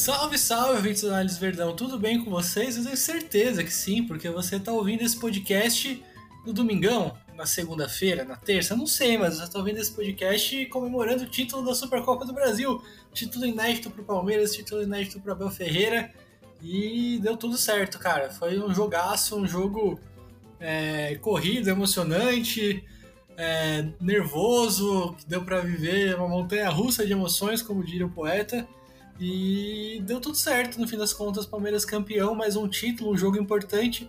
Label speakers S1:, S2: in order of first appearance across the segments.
S1: Salve, salve, ouvintes do Análise Verdão, tudo bem com vocês? Eu tenho certeza que sim, porque você está ouvindo esse podcast no domingão, na segunda-feira, na terça, não sei, mas você está ouvindo esse podcast comemorando o título da Supercopa do Brasil. Título inédito para o Palmeiras, título inédito para Abel Ferreira. E deu tudo certo, cara. Foi um jogaço, um jogo é, corrido, emocionante, é, nervoso, que deu para viver uma montanha russa de emoções, como diria o poeta. E deu tudo certo, no fim das contas, Palmeiras campeão, mais um título, um jogo importante.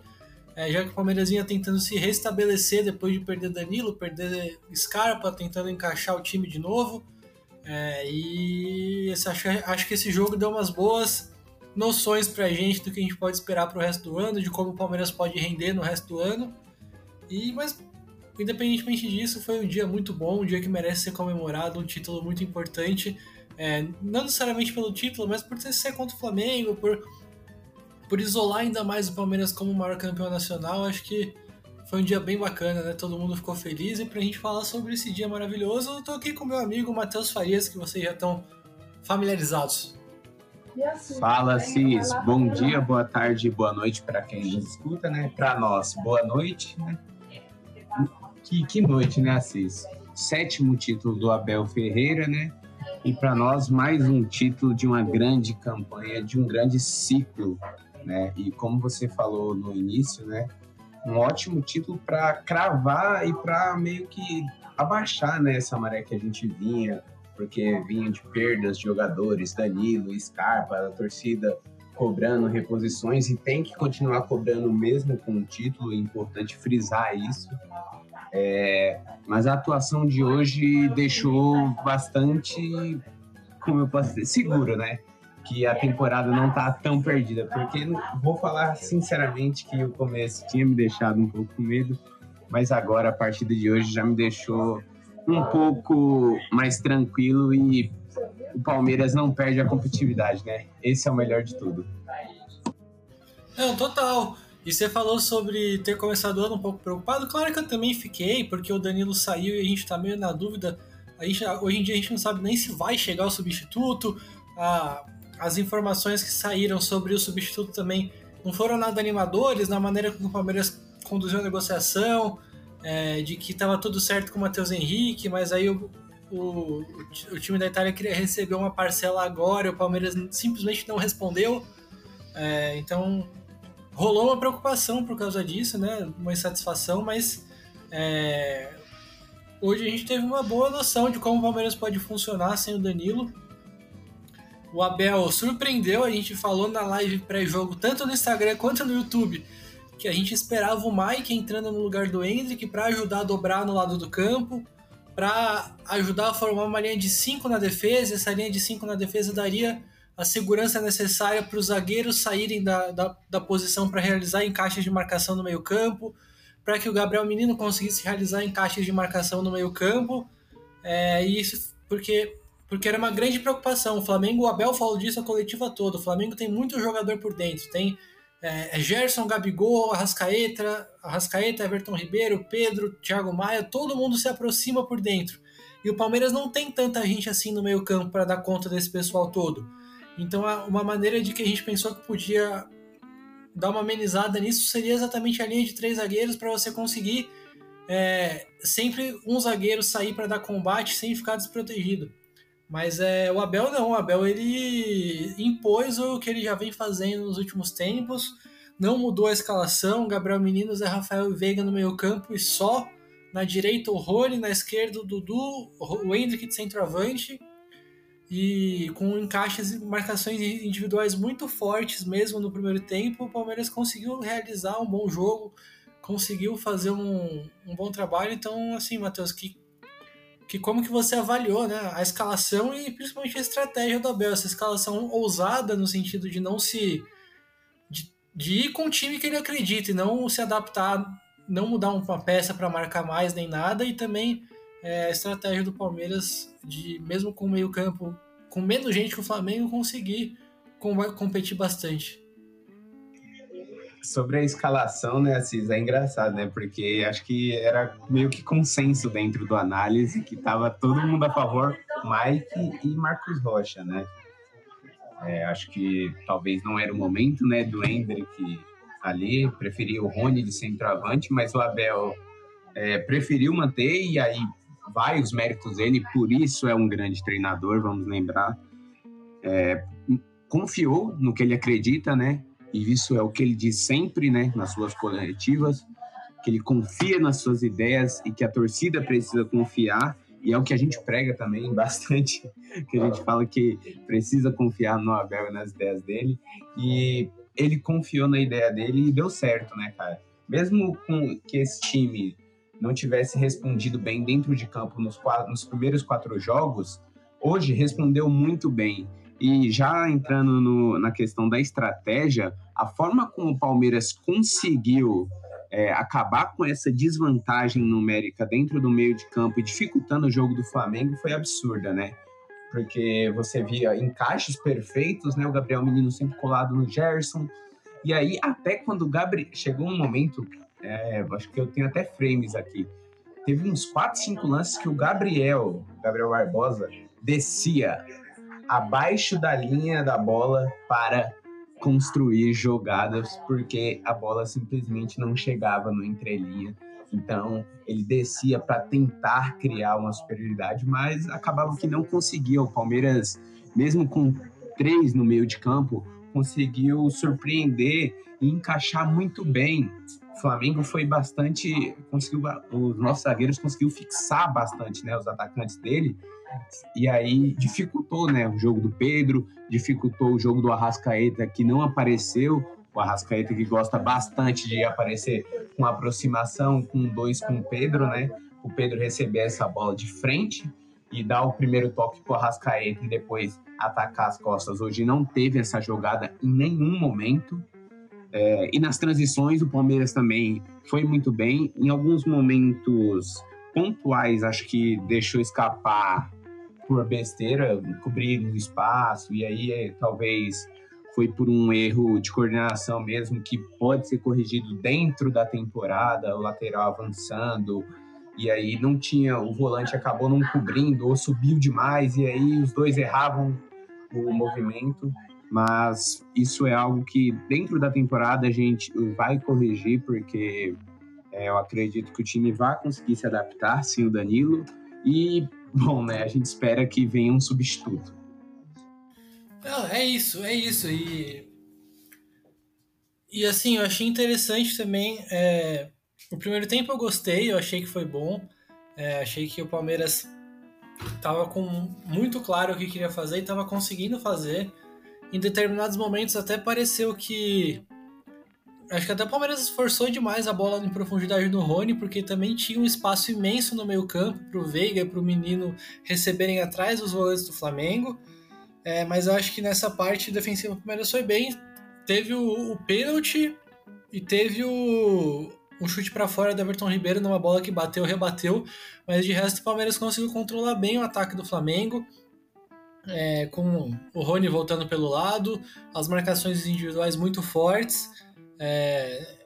S1: É, já que o Palmeiras vinha tentando se restabelecer depois de perder Danilo, perder Scarpa, tentando encaixar o time de novo. É, e esse, acho, acho que esse jogo deu umas boas noções pra gente do que a gente pode esperar pro resto do ano, de como o Palmeiras pode render no resto do ano. E mas independentemente disso, foi um dia muito bom, um dia que merece ser comemorado, um título muito importante. É, não necessariamente pelo título, mas por ser contra o Flamengo, por, por isolar ainda mais o Palmeiras como o maior campeão nacional, acho que foi um dia bem bacana, né? Todo mundo ficou feliz. E pra gente falar sobre esse dia maravilhoso, eu tô aqui com meu amigo Matheus Farias, que vocês já estão familiarizados.
S2: Assim, Fala, Cis. Bom dia, boa tarde, boa noite para quem nos escuta, né? Para nós, boa noite, né? Que, que noite, né, Assis? Sétimo título do Abel Ferreira, né? E para nós, mais um título de uma grande campanha, de um grande ciclo, né? E como você falou no início, né? Um ótimo título para cravar e para meio que abaixar né, essa maré que a gente vinha, porque vinha de perdas de jogadores, Danilo, Scarpa, a torcida cobrando reposições e tem que continuar cobrando mesmo com o título, é importante frisar isso. É, mas a atuação de hoje deixou bastante, como eu posso dizer, seguro, né? Que a temporada não tá tão perdida, porque vou falar sinceramente que o começo tinha me deixado um pouco com medo, mas agora a partida de hoje já me deixou um pouco mais tranquilo e o Palmeiras não perde a competitividade, né? Esse é o melhor de tudo.
S1: Não, total. E você falou sobre ter começado o ano um pouco preocupado. Claro que eu também fiquei, porque o Danilo saiu e a gente tá meio na dúvida. A gente, hoje em dia a gente não sabe nem se vai chegar o substituto. Ah, as informações que saíram sobre o substituto também não foram nada animadores na maneira como o Palmeiras conduziu a negociação, é, de que estava tudo certo com o Matheus Henrique, mas aí o, o, o time da Itália queria receber uma parcela agora e o Palmeiras simplesmente não respondeu. É, então rolou uma preocupação por causa disso, né? Uma insatisfação, mas é, hoje a gente teve uma boa noção de como o Palmeiras pode funcionar sem o Danilo. O Abel surpreendeu, a gente falou na live pré-jogo, tanto no Instagram quanto no YouTube, que a gente esperava o Mike entrando no lugar do Hendrick para ajudar a dobrar no lado do campo, para ajudar a formar uma linha de 5 na defesa. Essa linha de 5 na defesa daria a segurança necessária para os zagueiros saírem da, da, da posição para realizar encaixes de marcação no meio-campo, para que o Gabriel Menino conseguisse realizar encaixes de marcação no meio-campo. É, isso porque, porque era uma grande preocupação. O Flamengo, o Abel falou disso a coletiva toda. O Flamengo tem muito jogador por dentro. Tem é, é Gerson, Gabigol, Arrascaeta, Arrascaeta, Everton Ribeiro, Pedro, Thiago Maia, todo mundo se aproxima por dentro. E o Palmeiras não tem tanta gente assim no meio-campo para dar conta desse pessoal todo. Então, uma maneira de que a gente pensou que podia dar uma amenizada nisso seria exatamente a linha de três zagueiros para você conseguir é, sempre um zagueiro sair para dar combate sem ficar desprotegido. Mas é, o Abel não, o Abel ele impôs o que ele já vem fazendo nos últimos tempos, não mudou a escalação, Gabriel Menino, Zé Rafael Veiga no meio campo e só. Na direita o Rony, na esquerda o Dudu, o Hendrick de centroavante e com encaixes e marcações individuais muito fortes mesmo no primeiro tempo, o Palmeiras conseguiu realizar um bom jogo, conseguiu fazer um, um bom trabalho. Então, assim, Matheus, que, que como que você avaliou né, a escalação e principalmente a estratégia do Abel? Essa escalação ousada no sentido de não se... de, de ir com o time que ele acredita e não se adaptar, não mudar uma peça para marcar mais nem nada e também é, a estratégia do Palmeiras de, mesmo com o meio campo, com menos gente que o Flamengo, conseguir competir bastante.
S2: Sobre a escalação, né, Assis, é engraçado, né, porque acho que era meio que consenso dentro do análise que tava todo mundo a favor, Mike e Marcos Rocha, né. É, acho que talvez não era o momento né, do Hendrick ali, preferia o Rony de centroavante, mas o Abel é, preferiu manter e aí vai os méritos dele, por isso é um grande treinador, vamos lembrar. É, confiou no que ele acredita, né? E isso é o que ele diz sempre, né, nas suas coletivas, que ele confia nas suas ideias e que a torcida precisa confiar. E é o que a gente prega também bastante, que a gente fala que precisa confiar no Abel e nas ideias dele. E ele confiou na ideia dele e deu certo, né, cara? Mesmo com que esse time não tivesse respondido bem dentro de campo nos, quatro, nos primeiros quatro jogos, hoje respondeu muito bem. E já entrando no, na questão da estratégia, a forma como o Palmeiras conseguiu é, acabar com essa desvantagem numérica dentro do meio de campo e dificultando o jogo do Flamengo foi absurda, né? Porque você via encaixes perfeitos, né? O Gabriel Menino sempre colado no Gerson. E aí, até quando o Gabriel. Chegou um momento é, acho que eu tenho até frames aqui. Teve uns 4, 5 lances que o Gabriel, Gabriel Barbosa, descia abaixo da linha da bola para construir jogadas, porque a bola simplesmente não chegava no entrelinha. Então, ele descia para tentar criar uma superioridade, mas acabava que não conseguia. O Palmeiras, mesmo com três no meio de campo, conseguiu surpreender e encaixar muito bem Flamengo foi bastante. conseguiu Os nossos zagueiros conseguiu fixar bastante né, os atacantes dele. E aí dificultou né, o jogo do Pedro, dificultou o jogo do Arrascaeta, que não apareceu. O Arrascaeta que gosta bastante de aparecer com aproximação, com dois com o Pedro, né? O Pedro receber essa bola de frente e dar o primeiro toque para o Arrascaeta e depois atacar as costas. Hoje não teve essa jogada em nenhum momento. É, e nas transições, o Palmeiras também foi muito bem. Em alguns momentos pontuais, acho que deixou escapar por besteira, cobrir no espaço, e aí é, talvez foi por um erro de coordenação mesmo, que pode ser corrigido dentro da temporada, o lateral avançando, e aí não tinha, o volante acabou não cobrindo, ou subiu demais, e aí os dois erravam o movimento mas isso é algo que dentro da temporada a gente vai corrigir, porque é, eu acredito que o time vai conseguir se adaptar, sim, o Danilo. E, bom, né, a gente espera que venha um substituto.
S1: Não, é isso, é isso. E, e assim, eu achei interessante também. É, o primeiro tempo eu gostei, eu achei que foi bom. É, achei que o Palmeiras estava com muito claro o que queria fazer e estava conseguindo fazer em determinados momentos até pareceu que. Acho que até o Palmeiras esforçou demais a bola em profundidade no Rony, porque também tinha um espaço imenso no meio-campo para o Veiga e para o menino receberem atrás dos volantes do Flamengo. É, mas eu acho que nessa parte defensiva o Palmeiras foi bem. Teve o, o pênalti e teve o, chute para fora do Everton Ribeiro numa bola que bateu, rebateu, mas de resto o Palmeiras conseguiu controlar bem o ataque do Flamengo é, com o Rony voltando pelo lado, as marcações individuais muito fortes. É,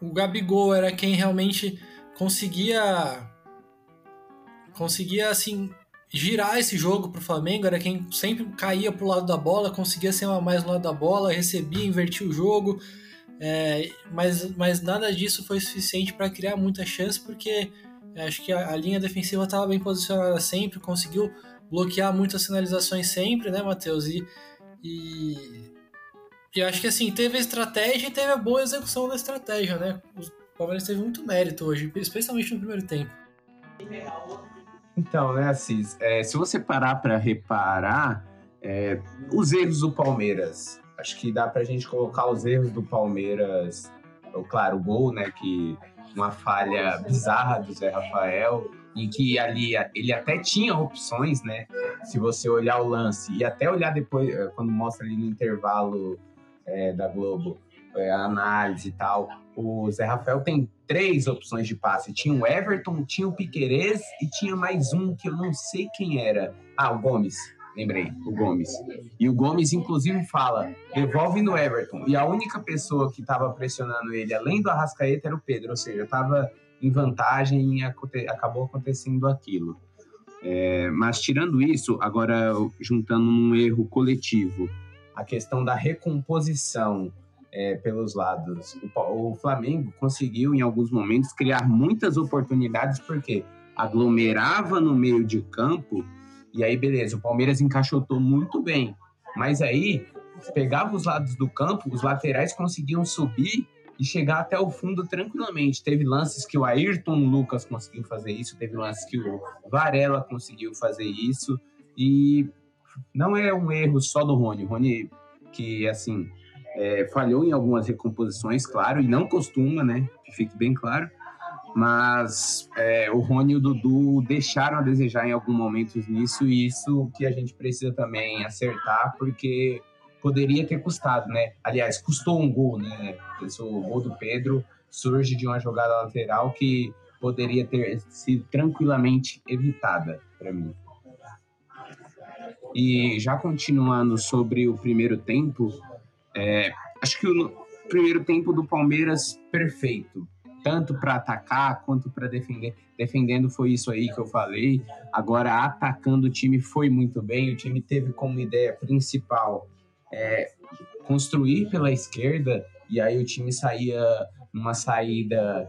S1: o Gabigol era quem realmente conseguia conseguia assim girar esse jogo para o Flamengo, era quem sempre caía para o lado da bola, conseguia ser mais no lado da bola, recebia, invertia o jogo, é, mas, mas nada disso foi suficiente para criar muita chance, porque acho que a, a linha defensiva estava bem posicionada sempre, conseguiu bloquear muitas sinalizações sempre, né, Matheus? E, e, e acho que assim, teve a estratégia e teve a boa execução da estratégia, né? O Palmeiras teve muito mérito hoje, especialmente no primeiro tempo.
S2: Então, né, Assis, é, se você parar para reparar, é, os erros do Palmeiras, acho que dá para a gente colocar os erros do Palmeiras, claro, o gol, né, que uma falha bizarra do Zé Rafael, em que ali ele até tinha opções, né? Se você olhar o lance e até olhar depois, eh, quando mostra ali no intervalo é, da Globo, é, a análise e tal, o Zé Rafael tem três opções de passe. Tinha o Everton, tinha o Piquerez e tinha mais um que eu não sei quem era. Ah, o Gomes. Lembrei, o Gomes. E o Gomes, inclusive, fala: devolve no Everton. E a única pessoa que estava pressionando ele, além do Arrascaeta, era o Pedro. Ou seja, estava em vantagem e aconte acabou acontecendo aquilo. É, mas tirando isso, agora juntando um erro coletivo, a questão da recomposição é, pelos lados. O, o, Flamengo conseguiu, em alguns momentos, criar muitas oportunidades, porque aglomerava no meio de campo, e aí, beleza, o Palmeiras encaixotou muito bem. Mas aí, pegava os lados do campo, os laterais conseguiam subir e chegar até o fundo tranquilamente. Teve lances que o Ayrton Lucas conseguiu fazer isso, teve lances que o Varela conseguiu fazer isso, e não é um erro só do Rony. O Rony, que assim, é, falhou em algumas recomposições, claro, e não costuma, né? Que fique bem claro. Mas é, o Rony e o Dudu deixaram a desejar em alguns momentos nisso, e isso que a gente precisa também acertar, porque poderia ter custado, né? Aliás, custou um gol, né? O gol do Pedro surge de uma jogada lateral que poderia ter sido tranquilamente evitada para mim. E já continuando sobre o primeiro tempo, é, acho que o primeiro tempo do Palmeiras perfeito, tanto para atacar quanto para defender. Defendendo foi isso aí que eu falei. Agora atacando o time foi muito bem. O time teve como ideia principal é, construir pela esquerda e aí o time saía numa saída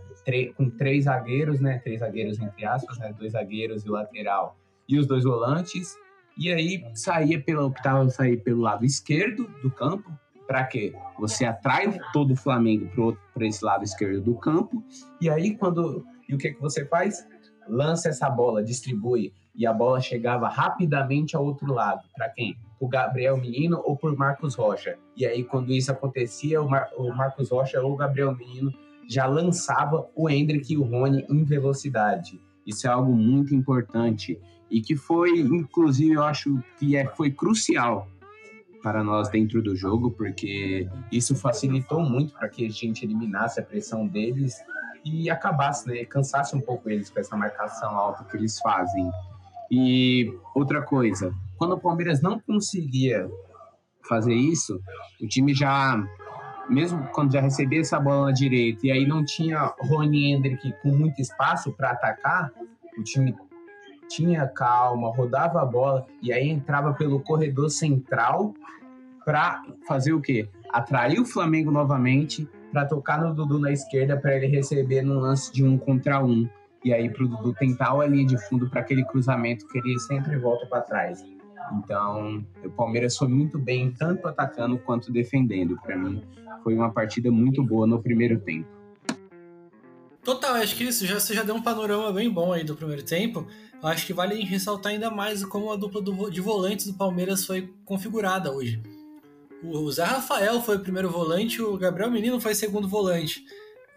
S2: com três zagueiros, né? Três zagueiros entre aspas, né? Dois zagueiros e o lateral e os dois volantes. E aí saía pelo optava sair pelo lado esquerdo do campo. Para quê? Você atrai todo o Flamengo para esse lado esquerdo do campo. E aí quando e o que que você faz? Lança essa bola, distribui e a bola chegava rapidamente ao outro lado. Para quem? Por Gabriel Menino ou por Marcos Rocha. E aí, quando isso acontecia, o, Mar o Marcos Rocha ou o Gabriel Menino já lançava o Hendrick e o Rony em velocidade. Isso é algo muito importante e que foi, inclusive, eu acho que é, foi crucial para nós dentro do jogo, porque isso facilitou muito para que a gente eliminasse a pressão deles e acabasse, né, cansasse um pouco eles com essa marcação alta que eles fazem. E outra coisa, quando o Palmeiras não conseguia fazer isso, o time já, mesmo quando já recebia essa bola na direita e aí não tinha Rony Hendrick com muito espaço para atacar, o time tinha calma, rodava a bola e aí entrava pelo corredor central para fazer o quê? Atrair o Flamengo novamente para tocar no Dudu na esquerda para ele receber no lance de um contra um. E aí para o Dudu tentar a linha de fundo para aquele cruzamento que ele sempre volta para trás. Então, o Palmeiras foi muito bem, tanto atacando quanto defendendo. Para mim, foi uma partida muito boa no primeiro tempo.
S1: Total, acho que isso já, você já deu um panorama bem bom aí do primeiro tempo. Eu acho que vale ressaltar ainda mais como a dupla do, de volantes do Palmeiras foi configurada hoje. O Zé Rafael foi o primeiro volante, o Gabriel Menino foi o segundo volante.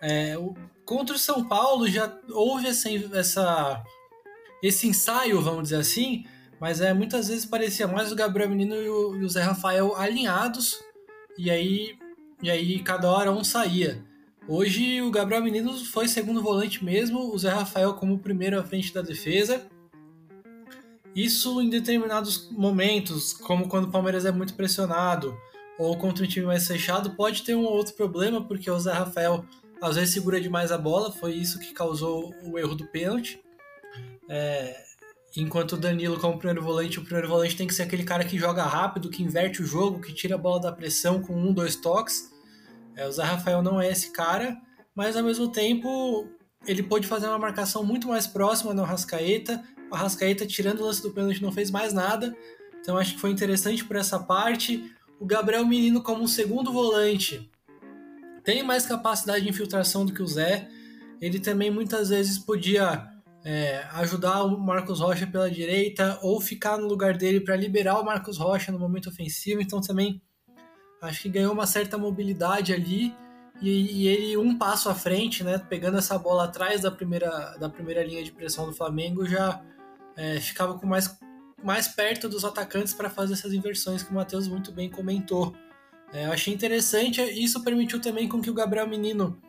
S1: É, contra o São Paulo já houve essa, essa, esse ensaio, vamos dizer assim, mas é, muitas vezes parecia mais o Gabriel Menino e o, e o Zé Rafael alinhados, e aí, e aí cada hora um saía. Hoje o Gabriel Menino foi segundo volante mesmo, o Zé Rafael como primeiro à frente da defesa. Isso em determinados momentos, como quando o Palmeiras é muito pressionado ou contra um time mais fechado, pode ter um outro problema, porque o Zé Rafael às vezes segura demais a bola, foi isso que causou o erro do pênalti. É, Enquanto o Danilo, como primeiro volante, o primeiro volante tem que ser aquele cara que joga rápido, que inverte o jogo, que tira a bola da pressão com um, dois toques. É, o Zé Rafael não é esse cara, mas ao mesmo tempo ele pôde fazer uma marcação muito mais próxima no Arrascaeta. O Arrascaeta, tirando o lance do pênalti, não fez mais nada. Então acho que foi interessante por essa parte. O Gabriel Menino, como um segundo volante, tem mais capacidade de infiltração do que o Zé. Ele também muitas vezes podia é, ajudar o Marcos Rocha pela direita ou ficar no lugar dele para liberar o Marcos Rocha no momento ofensivo. Então também acho que ganhou uma certa mobilidade ali e, e, ele um passo à frente, né, pegando essa bola atrás da primeira, da primeira linha de pressão do Flamengo, já é, ficava com mais, mais perto dos atacantes para fazer essas inversões que o Matheus muito bem comentou. É, eu achei interessante, isso permitiu também com que o Gabriel Menino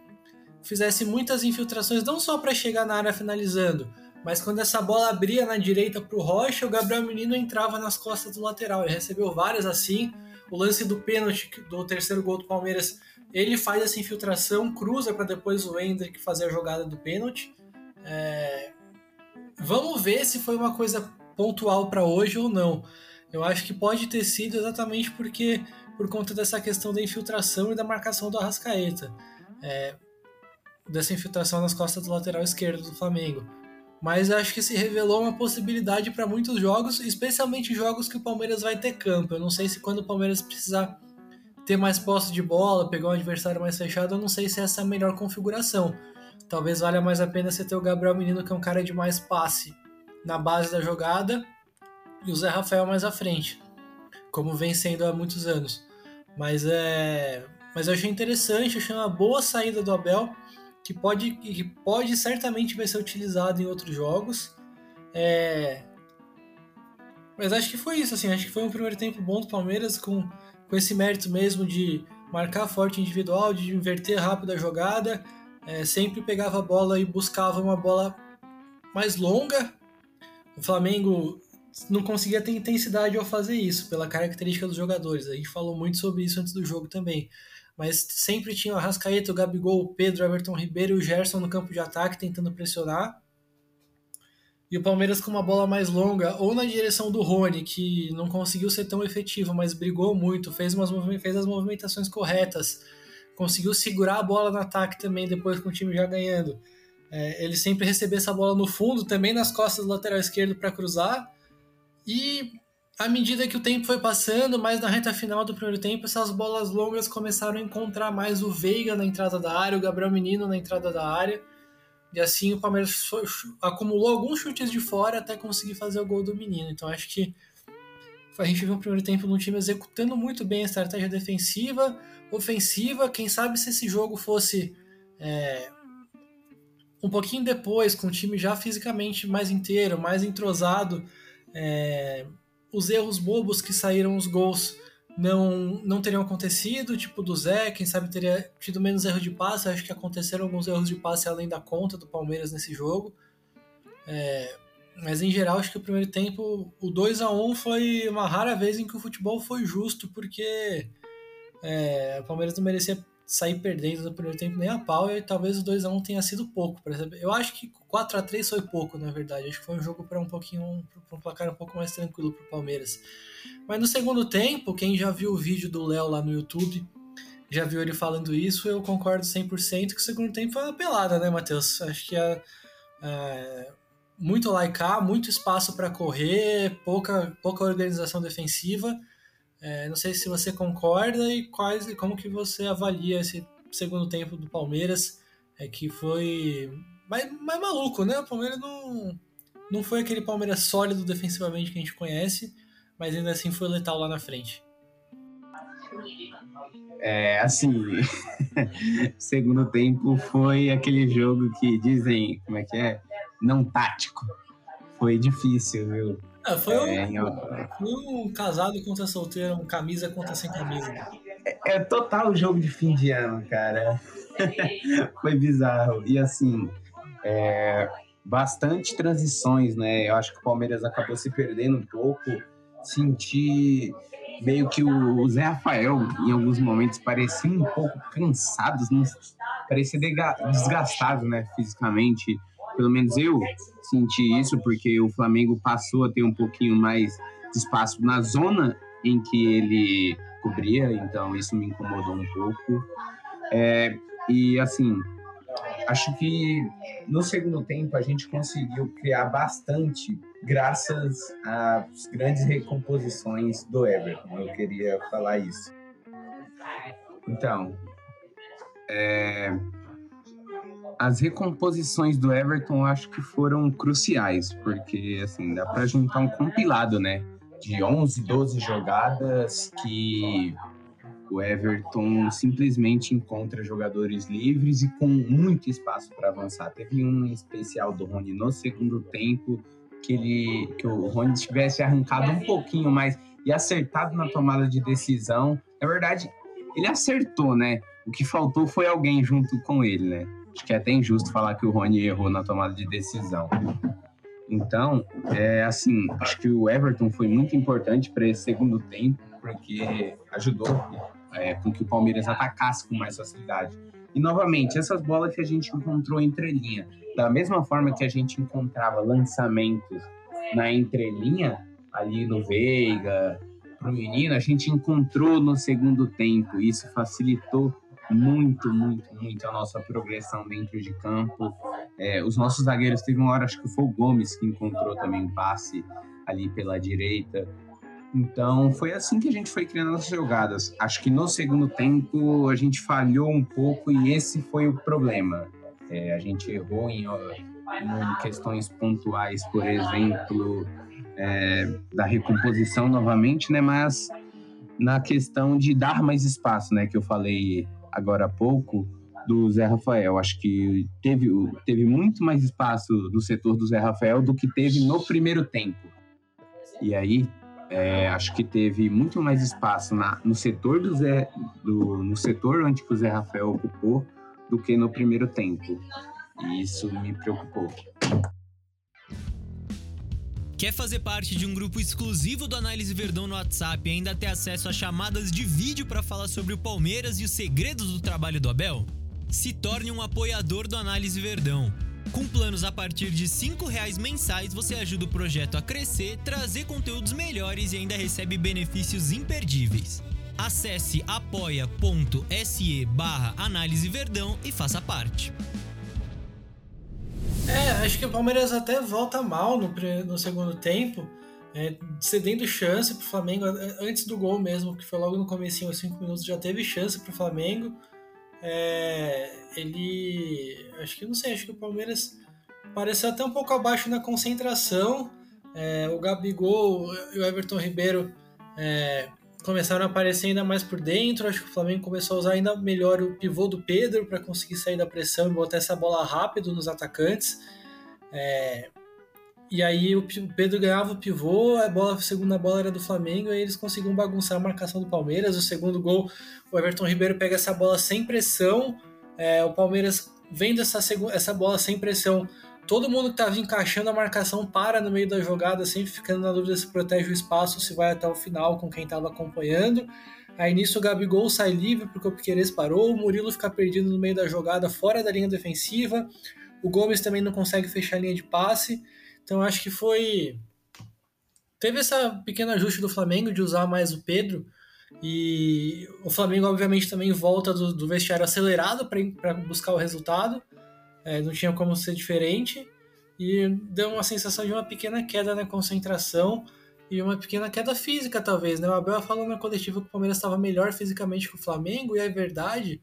S1: fizesse muitas infiltrações, não só para chegar na área finalizando, mas quando essa bola abria na direita para o Rocha, o Gabriel Menino entrava nas costas do lateral. Ele recebeu várias assim. O lance do pênalti do terceiro gol do Palmeiras, ele faz essa infiltração, cruza para depois o Hendrick fazer a jogada do pênalti. É... vamos ver se foi uma coisa pontual para hoje ou não. Eu acho que pode ter sido exatamente porque por conta dessa questão da infiltração e da marcação do Arrascaeta. É, dessa infiltração nas costas do lateral esquerdo do Flamengo. Mas acho que se revelou uma possibilidade para muitos jogos, especialmente jogos que o Palmeiras vai ter campo. Eu não sei se quando o Palmeiras precisar ter mais posse de bola, pegar um adversário mais fechado, eu não sei se essa é a melhor configuração. Talvez valha mais a pena você ter o Gabriel Menino, que é um cara de mais passe na base da jogada, e o Zé Rafael mais à frente, como vem sendo há muitos anos. Mas é, mas eu achei interessante, achei uma boa saída do Abel que pode, que pode certamente vai ser utilizado em outros jogos. É... Mas acho que foi isso, assim, acho que foi um primeiro tempo bom do Palmeiras com, com esse mérito mesmo de marcar forte individual, de inverter rápido a jogada, é, sempre pegava a bola e buscava uma bola mais longa. O Flamengo não conseguia ter intensidade ao fazer isso, pela característica dos jogadores. A gente falou muito sobre isso antes do jogo também mas sempre tinha o Arrascaeta, o Gabigol, o Pedro, o Everton Ribeiro e o Gerson no campo de ataque tentando pressionar. E o Palmeiras com uma bola mais longa, ou na direção do Rony, que não conseguiu ser tão efetivo, mas brigou muito, fez, umas, fez as movimentações corretas, conseguiu segurar a bola no ataque também, depois com o time já ganhando. É, ele sempre recebia essa bola no fundo, também nas costas do lateral esquerdo para cruzar. E à medida que o tempo foi passando, mais na reta final do primeiro tempo, essas bolas longas começaram a encontrar mais o Veiga na entrada da área, o Gabriel Menino na entrada da área. E assim o Palmeiras acumulou alguns chutes de fora até conseguir fazer o gol do Menino. Então acho que a gente viu um primeiro tempo no time executando muito bem a estratégia defensiva, ofensiva. Quem sabe se esse jogo fosse é, um pouquinho depois, com o time já fisicamente mais inteiro, mais entrosado. É, os erros bobos que saíram os gols não, não teriam acontecido, tipo do Zé, quem sabe teria tido menos erro de passe, acho que aconteceram alguns erros de passe além da conta do Palmeiras nesse jogo. É, mas em geral, acho que o primeiro tempo, o 2 a 1 foi uma rara vez em que o futebol foi justo, porque é, o Palmeiras não merecia sair perdendo no primeiro tempo nem a pau, e talvez o 2 a 1 tenha sido pouco. Eu acho que 4 a 3 foi pouco, na verdade. Acho que foi um jogo para um pouquinho para um placar um pouco mais tranquilo para o Palmeiras. Mas no segundo tempo, quem já viu o vídeo do Léo lá no YouTube, já viu ele falando isso, eu concordo 100% que o segundo tempo foi uma pelada, né, Matheus? Acho que é, é muito laicar, muito espaço para correr, pouca, pouca organização defensiva é, não sei se você concorda e quais como que você avalia esse segundo tempo do Palmeiras, é que foi mais, mais maluco, né? O Palmeiras não, não foi aquele Palmeiras sólido defensivamente que a gente conhece, mas ainda assim foi letal lá na frente.
S2: É, assim, segundo tempo foi aquele jogo que dizem, como é que é? Não tático. Foi difícil, viu?
S1: É, foi, um, foi um casado contra solteiro, um camisa contra sem camisa.
S2: É, é total jogo de fim de ano, cara. foi bizarro. E assim, é, bastante transições, né? Eu acho que o Palmeiras acabou se perdendo um pouco. Senti meio que o Zé Rafael, em alguns momentos, parecia um pouco cansado, parecia desgastado, né, fisicamente. Pelo menos eu senti isso, porque o Flamengo passou a ter um pouquinho mais de espaço na zona em que ele cobria, então isso me incomodou um pouco. É, e assim, acho que no segundo tempo a gente conseguiu criar bastante graças às grandes recomposições do Everton. Eu queria falar isso. Então, é, as recomposições do Everton acho que foram cruciais, porque assim, dá para juntar um compilado, né? De 11, 12 jogadas que o Everton simplesmente encontra jogadores livres e com muito espaço para avançar. Teve um especial do Rony no segundo tempo que ele que o Rony tivesse arrancado um pouquinho mais e acertado na tomada de decisão. Na verdade, ele acertou, né? O que faltou foi alguém junto com ele, né? Acho que é até injusto falar que o Rony errou na tomada de decisão. Então, é assim, acho que o Everton foi muito importante para esse segundo tempo, porque ajudou é, com que o Palmeiras atacasse com mais facilidade. E novamente, essas bolas que a gente encontrou entre linha, da mesma forma que a gente encontrava lançamentos na entrelinha, ali no Veiga, pro menino, a gente encontrou no segundo tempo. Isso facilitou muito, muito, muito a nossa progressão dentro de campo. É, os nossos zagueiros teve uma hora, acho que foi o Gomes que encontrou também um passe ali pela direita. Então foi assim que a gente foi criando as jogadas. Acho que no segundo tempo a gente falhou um pouco e esse foi o problema. É, a gente errou em, em, questões pontuais, por exemplo, é, da recomposição novamente, né? Mas na questão de dar mais espaço, né? Que eu falei agora há pouco do Zé Rafael. Acho que teve, teve muito mais espaço no setor do Zé Rafael do que teve no primeiro tempo. E aí, é, acho que teve muito mais espaço na, no setor do Zé, do, no setor onde o Zé Rafael ocupou do que no primeiro tempo. E isso me preocupou.
S3: Quer fazer parte de um grupo exclusivo do Análise Verdão no WhatsApp e ainda ter acesso a chamadas de vídeo para falar sobre o Palmeiras e os segredos do trabalho do Abel? Se torne um apoiador do Análise Verdão. Com planos a partir de R$ reais mensais, você ajuda o projeto a crescer, trazer conteúdos melhores e ainda recebe benefícios imperdíveis. Acesse apoia.se barra Análise Verdão e faça parte.
S1: É, acho que o Palmeiras até volta mal no, no segundo tempo, é, cedendo chance para o Flamengo, antes do gol mesmo, que foi logo no começo, aos 5 minutos, já teve chance para o Flamengo. É, ele. Acho que não sei, acho que o Palmeiras pareceu até um pouco abaixo na concentração. É, o Gabigol e o Everton Ribeiro é, começaram a aparecer ainda mais por dentro. Acho que o Flamengo começou a usar ainda melhor o pivô do Pedro para conseguir sair da pressão e botar essa bola rápido nos atacantes. É... E aí o Pedro ganhava o pivô, a bola, a segunda bola era do Flamengo, e eles conseguiam bagunçar a marcação do Palmeiras. O segundo gol, o Everton Ribeiro pega essa bola sem pressão. É, o Palmeiras vendo essa, essa bola sem pressão, todo mundo que estava encaixando a marcação para no meio da jogada, sempre ficando na dúvida se protege o espaço, se vai até o final com quem estava acompanhando. Aí nisso o Gabigol sai livre porque o Piqueires parou, o Murilo fica perdido no meio da jogada, fora da linha defensiva. O Gomes também não consegue fechar a linha de passe. Então acho que foi. Teve essa pequeno ajuste do Flamengo de usar mais o Pedro. E o Flamengo, obviamente, também volta do, do vestiário acelerado para buscar o resultado é, não tinha como ser diferente, e deu uma sensação de uma pequena queda na concentração e uma pequena queda física, talvez. Né? O Abel falou na coletiva que o Palmeiras estava melhor fisicamente que o Flamengo, e é verdade,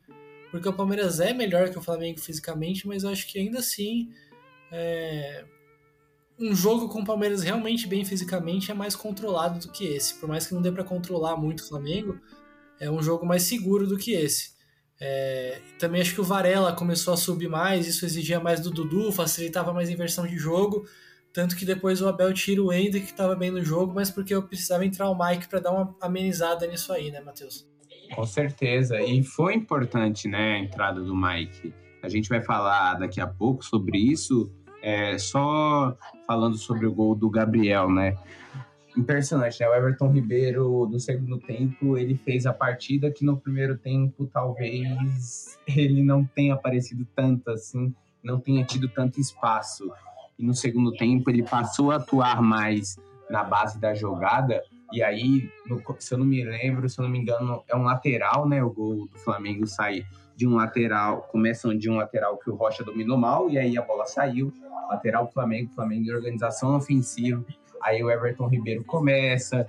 S1: porque o Palmeiras é melhor que o Flamengo fisicamente, mas eu acho que ainda assim. É... Um jogo com o Palmeiras realmente bem fisicamente é mais controlado do que esse. Por mais que não dê para controlar muito o Flamengo, é um jogo mais seguro do que esse. É, também acho que o Varela começou a subir mais, isso exigia mais do Dudu, facilitava mais a inversão de jogo. Tanto que depois o Abel tira o Ender, que estava bem no jogo, mas porque eu precisava entrar o Mike para dar uma amenizada nisso aí, né, Matheus?
S2: Com certeza. E foi importante, né, a entrada do Mike. A gente vai falar daqui a pouco sobre isso. É, só falando sobre o gol do Gabriel, né? Impressionante, né? O Everton Ribeiro, no segundo tempo, ele fez a partida que no primeiro tempo talvez ele não tenha aparecido tanto assim, não tenha tido tanto espaço. E no segundo tempo ele passou a atuar mais na base da jogada. E aí, no, se eu não me lembro, se eu não me engano, é um lateral, né? O gol do Flamengo sai de um lateral, começam de um lateral que o Rocha dominou mal, e aí a bola saiu. Lateral Flamengo, Flamengo em organização ofensiva Aí o Everton Ribeiro começa.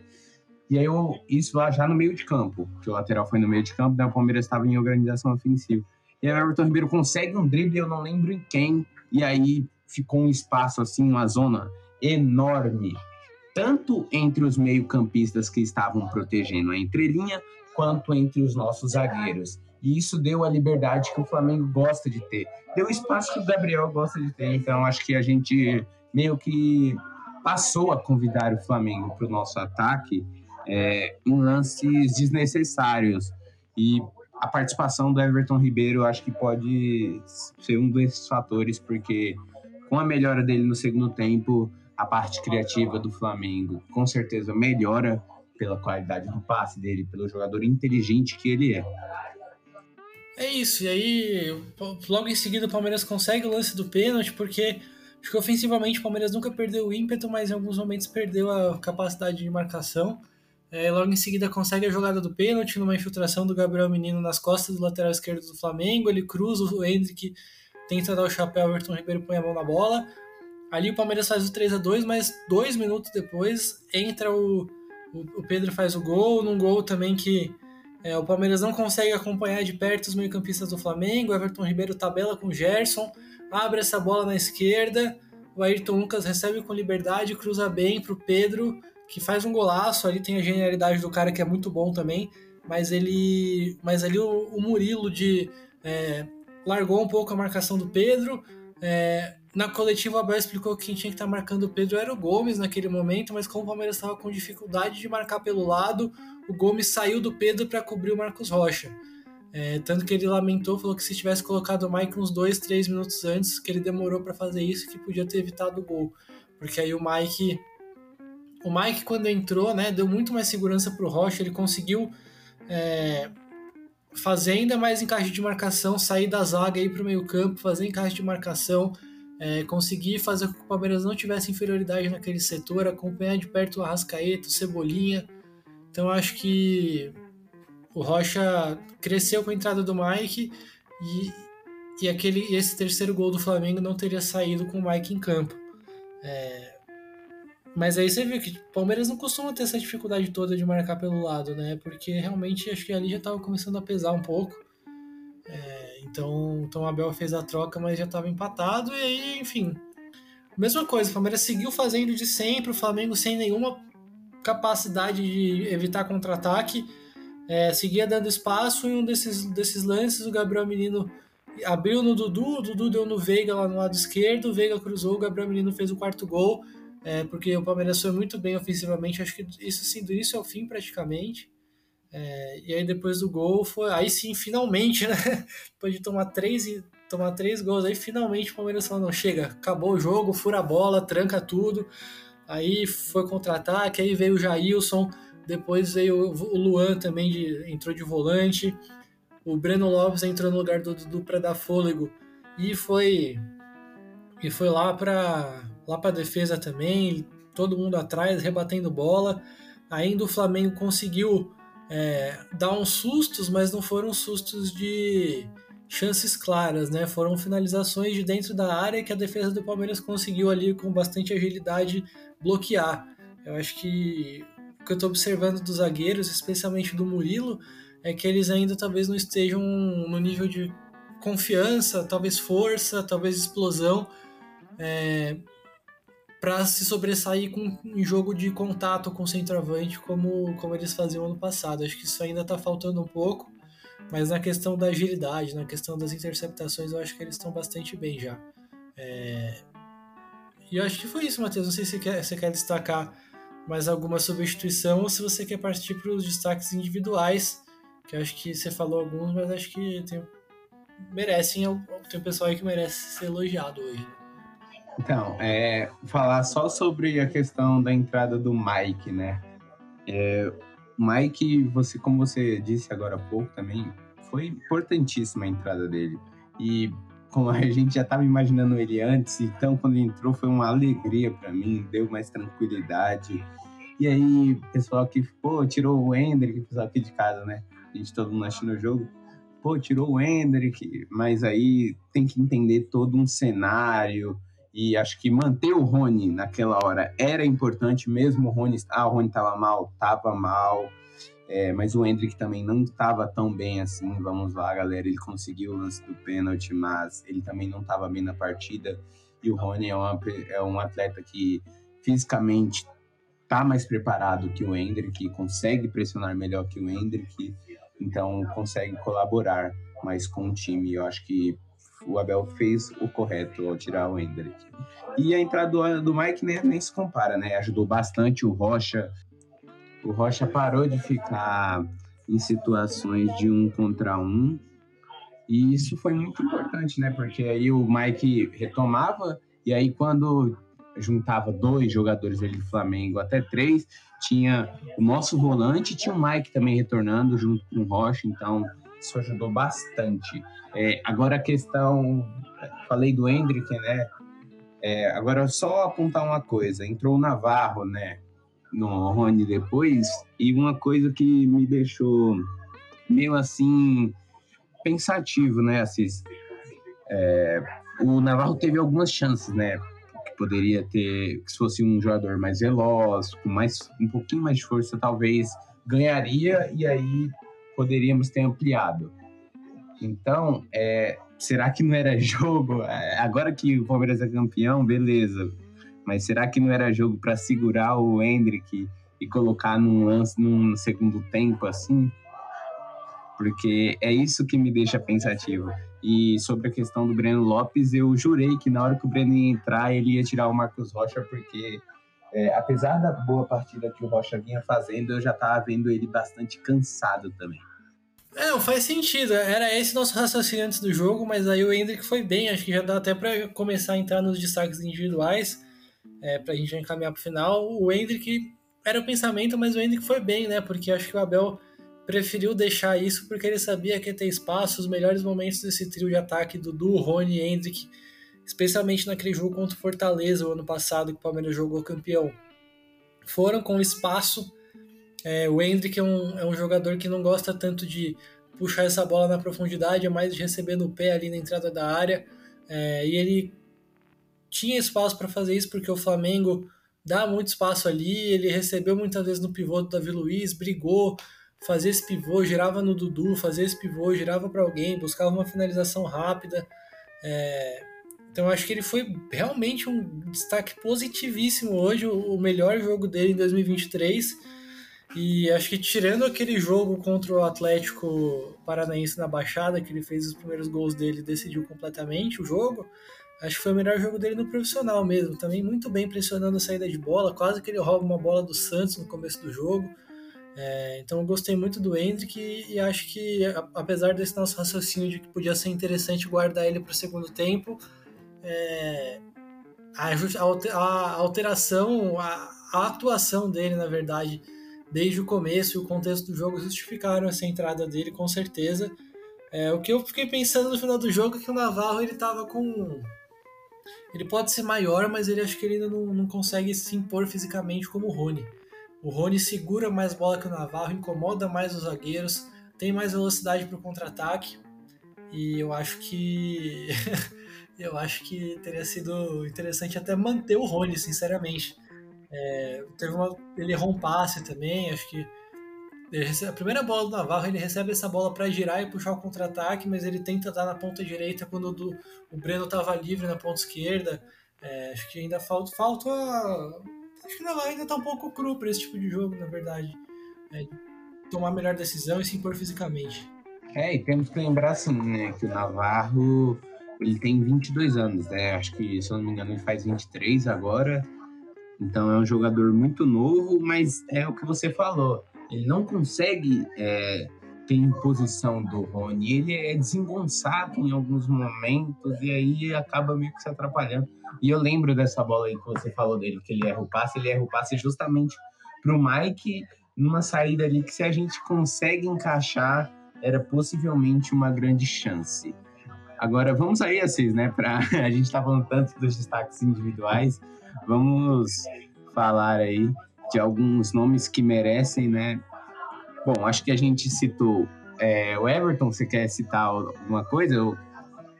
S2: E aí eu, isso lá já no meio de campo, que o lateral foi no meio de campo, né? O Palmeiras estava em organização ofensiva. E aí o Everton Ribeiro consegue um drible, eu não lembro em quem, e aí ficou um espaço assim, uma zona enorme, tanto entre os meio-campistas que estavam protegendo a entrelinha, quanto entre os nossos zagueiros. E isso deu a liberdade que o Flamengo gosta de ter. Deu o espaço que o Gabriel gosta de ter. Então acho que a gente meio que passou a convidar o Flamengo para o nosso ataque é, em lances desnecessários. E a participação do Everton Ribeiro acho que pode ser um desses fatores, porque com a melhora dele no segundo tempo, a parte criativa do Flamengo com certeza melhora pela qualidade do passe dele, pelo jogador inteligente que ele é.
S1: É isso, e aí logo em seguida o Palmeiras consegue o lance do pênalti, porque acho que ofensivamente o Palmeiras nunca perdeu o ímpeto, mas em alguns momentos perdeu a capacidade de marcação. É, logo em seguida consegue a jogada do pênalti, numa infiltração do Gabriel Menino nas costas do lateral esquerdo do Flamengo, ele cruza o Hendrick, tenta dar o chapéu, Everton Ribeiro põe a mão na bola. Ali o Palmeiras faz o 3 a 2 mas dois minutos depois entra o, o, Pedro faz o gol, num gol também que é, o Palmeiras não consegue acompanhar de perto os meio-campistas do Flamengo. Everton Ribeiro tabela com o Gerson, abre essa bola na esquerda. O Ayrton Lucas recebe com liberdade, cruza bem para o Pedro, que faz um golaço. Ali tem a genialidade do cara que é muito bom também. Mas ele, mas ali o, o Murilo de é, largou um pouco a marcação do Pedro. É, na coletiva, o Abel explicou que quem tinha que estar tá marcando o Pedro era o Gomes naquele momento, mas como o Palmeiras estava com dificuldade de marcar pelo lado, o Gomes saiu do Pedro para cobrir o Marcos Rocha. É, tanto que ele lamentou, falou que se tivesse colocado o Mike uns dois, três minutos antes, que ele demorou para fazer isso, que podia ter evitado o gol. Porque aí o Mike. O Mike, quando entrou, né, deu muito mais segurança para o Rocha, ele conseguiu é, fazer ainda mais encaixe de marcação, sair da zaga aí para o meio-campo, fazer encaixe de marcação, é, conseguir fazer com que o Palmeiras não tivesse inferioridade naquele setor, acompanhar de perto o Arrascaeta, o Cebolinha, então acho que o Rocha cresceu com a entrada do Mike e, e aquele, esse terceiro gol do Flamengo não teria saído com o Mike em campo. É, mas aí você vê que o Palmeiras não costuma ter essa dificuldade toda de marcar pelo lado, né? Porque realmente acho que ali já estava começando a pesar um pouco. É, então, então o Abel fez a troca, mas já estava empatado. E aí, enfim, mesma coisa. O Palmeiras seguiu fazendo de sempre, o Flamengo sem nenhuma capacidade de evitar contra-ataque, é, seguia dando espaço. Em um desses, desses lances, o Gabriel Menino abriu no Dudu, o Dudu deu no Veiga lá no lado esquerdo, o Veiga cruzou, o Gabriel Menino fez o quarto gol, é, porque o Palmeiras foi muito bem ofensivamente, acho que isso assim, do início ao fim praticamente. É, e aí depois do gol foi. Aí sim, finalmente, né? Depois de tomar três, tomar três gols, aí finalmente o Palmeiras falou, não, chega, acabou o jogo, fura a bola, tranca tudo. Aí foi contra-ataque, aí veio o Jailson, depois veio o Luan também, de, entrou de volante. O Breno Lopes entrou no lugar do Dudu para dar fôlego e foi e foi lá para lá para defesa também, todo mundo atrás rebatendo bola. Ainda o Flamengo conseguiu é, dar uns sustos, mas não foram sustos de chances claras, né? Foram finalizações de dentro da área que a defesa do Palmeiras conseguiu ali com bastante agilidade bloquear. Eu acho que o que eu estou observando dos zagueiros, especialmente do Murilo, é que eles ainda talvez não estejam no nível de confiança, talvez força, talvez explosão, é, para se sobressair com, em jogo de contato com o centroavante, como, como eles faziam ano passado. Acho que isso ainda está faltando um pouco. Mas na questão da agilidade, na questão das interceptações, eu acho que eles estão bastante bem já. É... E eu acho que foi isso, Matheus. Não sei se você quer, você quer destacar mais alguma substituição ou se você quer partir para os destaques individuais, que acho que você falou alguns, mas acho que tem, merecem, tem um pessoal aí que merece ser elogiado hoje.
S2: Então, é, falar só sobre a questão da entrada do Mike, né? É, Mike, você, como você disse agora há pouco também, foi importantíssima a entrada dele. E como a gente já estava imaginando ele antes, então quando ele entrou foi uma alegria para mim, deu mais tranquilidade. E aí, pessoal que, pô, tirou o Hendrick, pessoal aqui de casa, né? A gente todo mundo assistindo o jogo. Pô, tirou o Hendrick, mas aí tem que entender todo um cenário. E acho que manter o Rony naquela hora era importante, mesmo o Rony, ah, o Rony tava mal, tava mal. É, mas o Hendrick também não estava tão bem assim. Vamos lá, galera. Ele conseguiu o lance do pênalti, mas ele também não estava bem na partida. E o Rony é, uma, é um atleta que fisicamente está mais preparado que o Hendrick, consegue pressionar melhor que o Hendrick, então consegue colaborar mais com o time. Eu acho que o Abel fez o correto ao tirar o Hendrick. E a entrada do, do Mike nem, nem se compara, né? Ajudou bastante o Rocha. O Rocha parou de ficar em situações de um contra um. E isso foi muito importante, né? Porque aí o Mike retomava, e aí quando juntava dois jogadores ali do Flamengo, até três, tinha o nosso volante, tinha o Mike também retornando junto com o Rocha, então isso ajudou bastante. É, agora a questão, falei do Hendrick, né? É, agora só apontar uma coisa, entrou o Navarro, né? No Rony depois, e uma coisa que me deixou meio assim pensativo, né, Assis? É, o Navarro teve algumas chances, né? Que poderia ter, se fosse um jogador mais veloz, com mais um pouquinho mais de força, talvez ganharia e aí poderíamos ter ampliado. Então, é, será que não era jogo? É, agora que o Palmeiras é campeão, beleza. Mas será que não era jogo para segurar o Hendrick e colocar num lance num segundo tempo assim? Porque é isso que me deixa pensativo. E sobre a questão do Breno Lopes, eu jurei que na hora que o Breno ia entrar, ele ia tirar o Marcos Rocha, porque é, apesar da boa partida que o Rocha vinha fazendo, eu já estava vendo ele bastante cansado também.
S1: É, não faz sentido. Era esse nosso raciocínio antes do jogo, mas aí o Hendrick foi bem. Acho que já dá até para começar a entrar nos destaques individuais, é, para a gente encaminhar para o final. O Hendrick era o pensamento, mas o Hendrick foi bem, né? Porque acho que o Abel preferiu deixar isso porque ele sabia que ia ter espaço. Os melhores momentos desse trio de ataque, Dudu, Rony e Hendrick, especialmente naquele jogo contra o Fortaleza, o ano passado, que o Palmeiras jogou campeão, foram com espaço é, o Hendrick é um, é um jogador que não gosta tanto de puxar essa bola na profundidade, é mais de receber no pé ali na entrada da área. É, e ele tinha espaço para fazer isso porque o Flamengo dá muito espaço ali. Ele recebeu muitas vezes no pivô do Davi Luiz, brigou, fazia esse pivô, girava no Dudu, fazia esse pivô, girava para alguém, buscava uma finalização rápida. É, então acho que ele foi realmente um destaque positivíssimo hoje, o melhor jogo dele em 2023 e acho que tirando aquele jogo contra o Atlético Paranaense na Baixada, que ele fez os primeiros gols dele e decidiu completamente o jogo, acho que foi o melhor jogo dele no profissional mesmo. Também muito bem pressionando a saída de bola, quase que ele rouba uma bola do Santos no começo do jogo. É, então eu gostei muito do Hendrick e, acho que, apesar desse nosso raciocínio de que podia ser interessante guardar ele para o segundo tempo, é, a, alteração, a, a atuação dele, na verdade, desde o começo e o contexto do jogo justificaram essa entrada dele, com certeza. É, o que eu fiquei pensando no final do jogo é que o Navarro ele tava com. Ele pode ser maior, mas ele acho que ele ainda não, não consegue se impor fisicamente como o Rony. O Rony segura mais bola que o Navarro, incomoda mais os zagueiros, tem mais velocidade para o contra-ataque. E eu acho que. eu acho que teria sido interessante até manter o Rony, sinceramente. É, teve uma, ele errou um passe também, acho que recebe, a primeira bola do Navarro ele recebe essa bola para girar e puxar o contra-ataque, mas ele tenta dar na ponta direita quando do, o Breno estava livre na ponta esquerda. É, acho que ainda falta, falta acho que o Navarro ainda está um pouco cru para esse tipo de jogo, na verdade. É, tomar melhor decisão e se impor fisicamente.
S2: É, e temos que lembrar assim, né, que o Navarro ele tem 22 anos, né? Acho que, se eu não me engano, ele faz 23 agora. Então é um jogador muito novo, mas é o que você falou. Ele não consegue é, ter imposição do Rony. Ele é desengonçado em alguns momentos e aí acaba meio que se atrapalhando. E eu lembro dessa bola aí que você falou dele, que ele erra o passe. Ele erra o passe justamente para o Mike numa saída ali que se a gente consegue encaixar era possivelmente uma grande chance. Agora vamos aí, Assis, né? Pra, a gente tá falando tanto dos destaques individuais, vamos falar aí de alguns nomes que merecem, né? Bom, acho que a gente citou é, o Everton. Você quer citar alguma coisa? Eu,